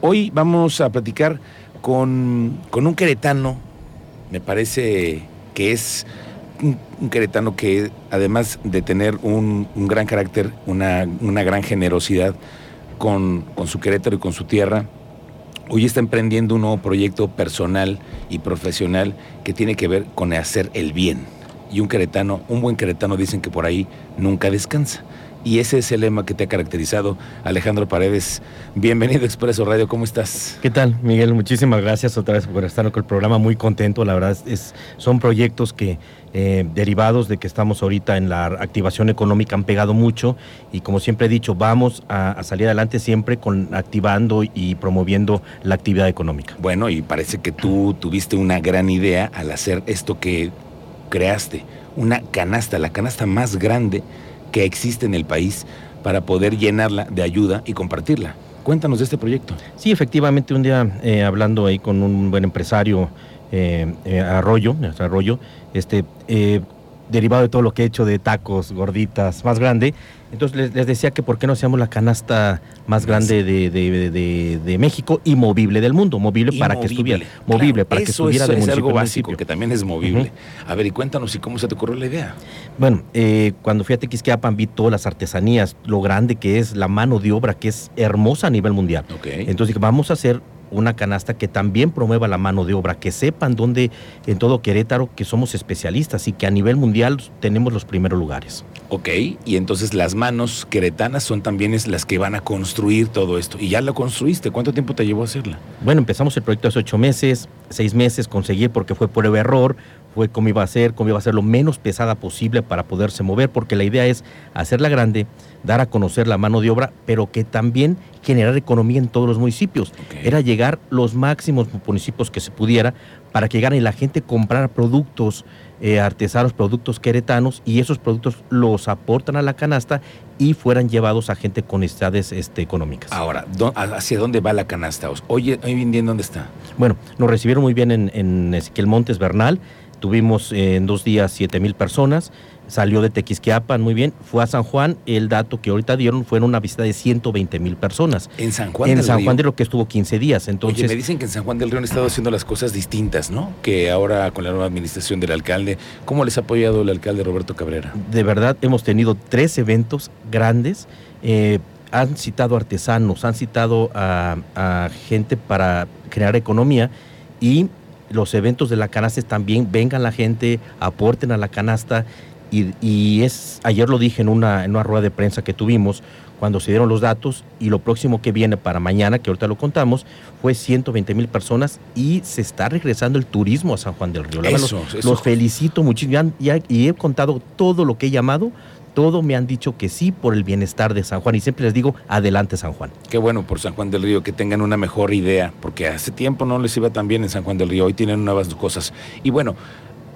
Hoy vamos a platicar con, un queretano, me parece que es un, queretano que además de tener un, gran carácter, una, gran generosidad con, con su Querétaro y con su tierra, hoy está emprendiendo un nuevo proyecto personal y profesional que tiene que ver con hacer el bien. Y un queretano, un buen queretano dicen que por ahí nunca descansa. Y ese es el lema que te ha caracterizado. Alejandro Paredes, bienvenido a Expreso Radio, ¿cómo estás? ¿Qué tal, Miguel? Muchísimas gracias otra vez por estar con el programa, muy contento, la verdad, es, son proyectos que eh, derivados de que estamos ahorita en la activación económica han pegado mucho y como siempre he dicho, vamos a, salir adelante siempre con activando y promoviendo la actividad económica. Bueno, y parece que tú tuviste una gran idea al hacer esto que creaste, una canasta, la canasta más grande que existe en el país para poder llenarla de ayuda y compartirla. Cuéntanos de este proyecto. Sí, efectivamente, un día eh, hablando ahí con un buen empresario, eh, eh Arroyo, Arroyo, este, eh, derivado de todo lo que he hecho de tacos, gorditas, más grande, entonces les, decía que por qué no hacíamos la canasta más grande de, México y movible del mundo, movible para que estuviera, movible para que estuviera de es algo básico que también es movible. A ver, y cuéntanos y cómo se te ocurrió la idea. Bueno, eh, cuando fui a Tequisquiapan vi todas las artesanías, lo grande que es la mano de obra que es hermosa a nivel mundial. Entonces dije, vamos a hacer una canasta que también promueva la mano de obra, que sepan dónde en todo Querétaro que somos especialistas y que a nivel mundial tenemos los primeros lugares. Ok, y entonces las manos queretanas son también las que van a construir todo esto. Y ya lo construiste, ¿cuánto tiempo te llevó a hacerla? Bueno, empezamos el proyecto hace ocho meses, seis meses, conseguir porque fue por error, fue cómo iba a ser, cómo iba a ser lo menos pesada posible para poderse mover, porque la idea es hacerla grande, dar a conocer la mano de obra, pero que también generar economía en todos los municipios. Era llegar los máximos municipios que se pudiera para que gane la gente comprar productos eh, artesanos, productos queretanos, y esos productos los aportan a la canasta y fueran llevados a gente con necesidades este, económicas. Ahora, ¿hacia dónde va la canasta? Oye, hoy en día, ¿dónde está? Bueno, nos recibieron muy bien en, en Ezequiel Montes Bernal, Tuvimos eh, en dos días 7 mil personas, salió de Tequisquiapan muy bien, fue a San Juan, el dato que ahorita dieron fue una visita de 120 mil personas. En San Juan En San Juan de lo que estuvo 15 días. Entonces, Oye, me dicen que en San Juan del Río han estado haciendo las cosas distintas, ¿no? Que ahora con la nueva administración del alcalde, ¿cómo les ha apoyado el alcalde Roberto Cabrera? De verdad, hemos tenido tres eventos grandes. Eh, han citado artesanos, han citado a gente para crear economía y los eventos de la canasta también vengan la gente, aporten a la canasta. Y, es, ayer lo dije en una, en una rueda de prensa que tuvimos, cuando se dieron los datos, y lo próximo que viene para mañana, que ahorita lo contamos, fue 120 mil personas y se está regresando el turismo a San Juan del Río. los, felicito muchísimo y he contado todo lo que he llamado todo me han dicho que sí por el bienestar de San Juan y siempre les digo, adelante San Juan. Qué bueno por San Juan del Río, que tengan una mejor idea, porque hace tiempo no les iba tan bien en San Juan del Río, hoy tienen nuevas cosas. Y bueno,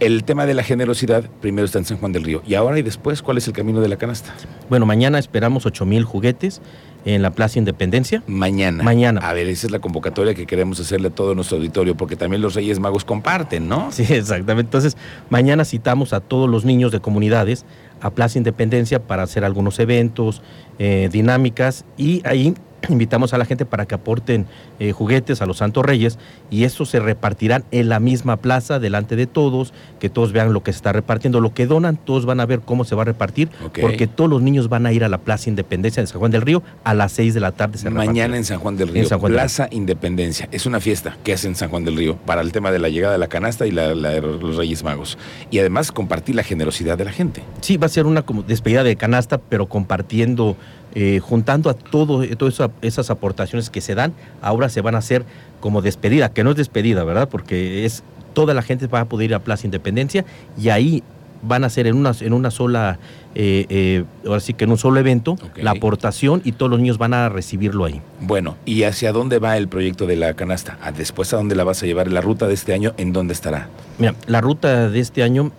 el tema de la generosidad primero está en San Juan del Río. Y ahora y después, ¿cuál es el camino de la canasta? Bueno, mañana esperamos 8 mil juguetes en la Plaza Independencia. Mañana. Mañana. A ver, esa es la convocatoria que queremos hacerle a todo nuestro auditorio, porque también los Reyes Magos comparten, ¿no? Sí, exactamente. Entonces, mañana citamos a todos los niños de comunidades a Plaza Independencia para hacer algunos eventos, eh, dinámicas y ahí invitamos a la gente para que aporten eh, juguetes a los Santos Reyes y estos se repartirán en la misma plaza delante de todos, que todos vean lo que se está repartiendo, lo que donan, todos van a ver cómo se va a repartir, porque todos los niños van a ir a la Plaza Independencia de San Juan del Río a las 6 de la tarde. Mañana en San Juan del Río, Plaza Independencia, es una fiesta que hacen en San Juan del Río para el tema de la llegada de la canasta y la, de los Reyes Magos. Y además compartir la generosidad de la gente. Sí, va a ser una como despedida de canasta, pero compartiendo eh, juntando a todo, todas esas aportaciones que se dan, ahora se van a hacer como despedida, que no es despedida, ¿verdad? Porque es toda la gente va a poder ir a Plaza Independencia y ahí van a hacer en una, en una sola, eh, eh, ahora sí que en un solo evento, la aportación y todos los niños van a recibirlo ahí. Bueno, ¿y hacia dónde va el proyecto de la canasta? Después, ¿a dónde la vas a llevar? ¿La ruta de este año en dónde estará? Mira, la ruta de este año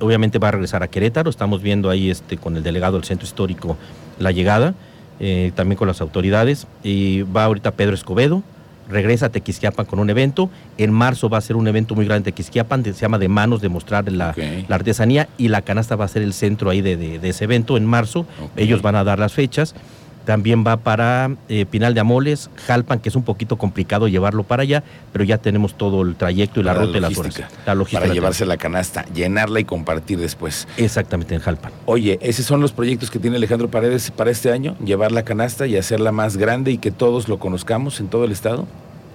obviamente va a regresar a Querétaro, estamos viendo ahí este, con el delegado del Centro Histórico la llegada, eh, también con las autoridades. Y va ahorita Pedro Escobedo, regresa a Tequisquiapan con un evento. En marzo va a ser un evento muy grande en Tequisquiapan, se llama De Manos, de mostrar la, artesanía y la canasta va a ser el centro ahí de, ese evento en marzo. Ellos van a dar las fechas. También va para eh, Pinal de Amoles, Jalpan, que es un poquito complicado llevarlo para allá, pero ya tenemos todo el trayecto y la ruta y la logística. La logística Para llevarse la canasta, llenarla y compartir después. Exactamente, en Jalpan. Oye, esos son los proyectos que tiene Alejandro Paredes para este año, llevar la canasta y hacerla más grande y que todos lo conozcamos en todo el estado.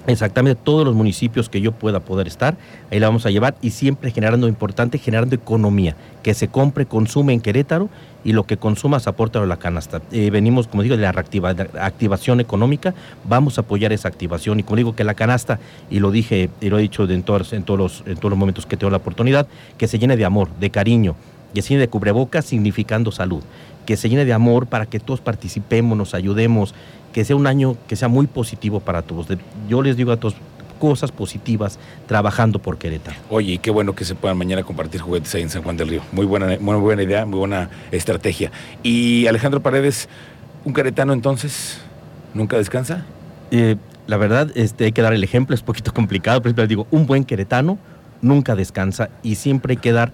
Exactamente, todos los municipios que yo pueda poder estar, ahí la vamos a llevar y siempre generando, importante, generando economía, que se compre, consume en Querétaro y lo que consumas aporta a la canasta. Eh, venimos, como digo, de la reactiva- activación económica, vamos a apoyar esa activación y como digo que la canasta, y lo dije y lo he dicho en, todos, en, todos los, en todos los momentos que tengo la oportunidad, que se llene de amor, de cariño, que se llene de cubrebocas significando salud, que se llene de amor para que todos participemos, nos ayudemos, que sea un año que sea muy positivo para todos. Yo les digo a todos cosas positivas trabajando por Querétaro. Oye, y qué bueno que se puedan mañana compartir juguetes ahí en San Juan del Río. Muy buena, muy buena idea, muy buena estrategia. Y Alejandro Paredes, un queretano entonces, ¿nunca descansa? Eh, la verdad, este, hay que dar el ejemplo, es un poquito complicado, pero siempre digo, un buen queretano nunca descansa y siempre hay que dar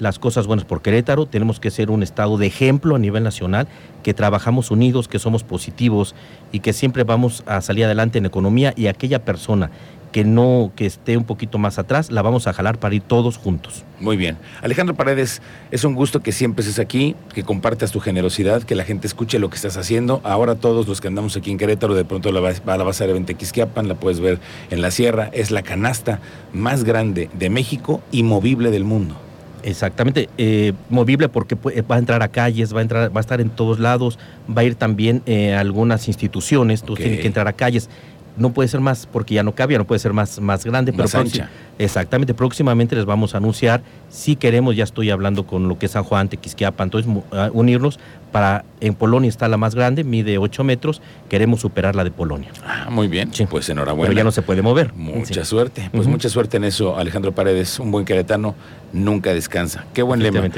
las cosas buenas por Querétaro, tenemos que ser un estado de ejemplo a nivel nacional, que trabajamos unidos, que somos positivos y que siempre vamos a salir adelante en economía y aquella persona que no, que esté un poquito más atrás, la vamos a jalar para ir todos juntos. Muy bien. Alejandro Paredes, es un gusto que siempre estés aquí, que compartas tu generosidad, que la gente escuche lo que estás haciendo. Ahora todos los que andamos aquí en Querétaro, de pronto la vas, la vas a ver en Tequisquiapan, la puedes ver en la sierra. Es la canasta más grande de México y movible del mundo. Exactamente, eh, movible porque pu- va a entrar a calles, va a entrar, va a estar en todos lados, va a ir también eh, a algunas instituciones, tú Ok. tienes que entrar a calles. No puede ser más, porque ya no cabía, no puede ser más, más grande, Más pero ancha. exactamente, próximamente les vamos a anunciar, si queremos, ya estoy hablando con lo que es San Juan, Tequisquiapan, entonces unirnos para, en Polonia está la más grande, mide 8 metros, queremos superar la de Polonia, Ah, muy bien. Sí. Pues enhorabuena. pero ya no se puede mover. Mucha Sí. suerte. Pues mucha suerte en eso, Alejandro Paredes, un buen queretano, nunca descansa. Qué buen lema. Miguel,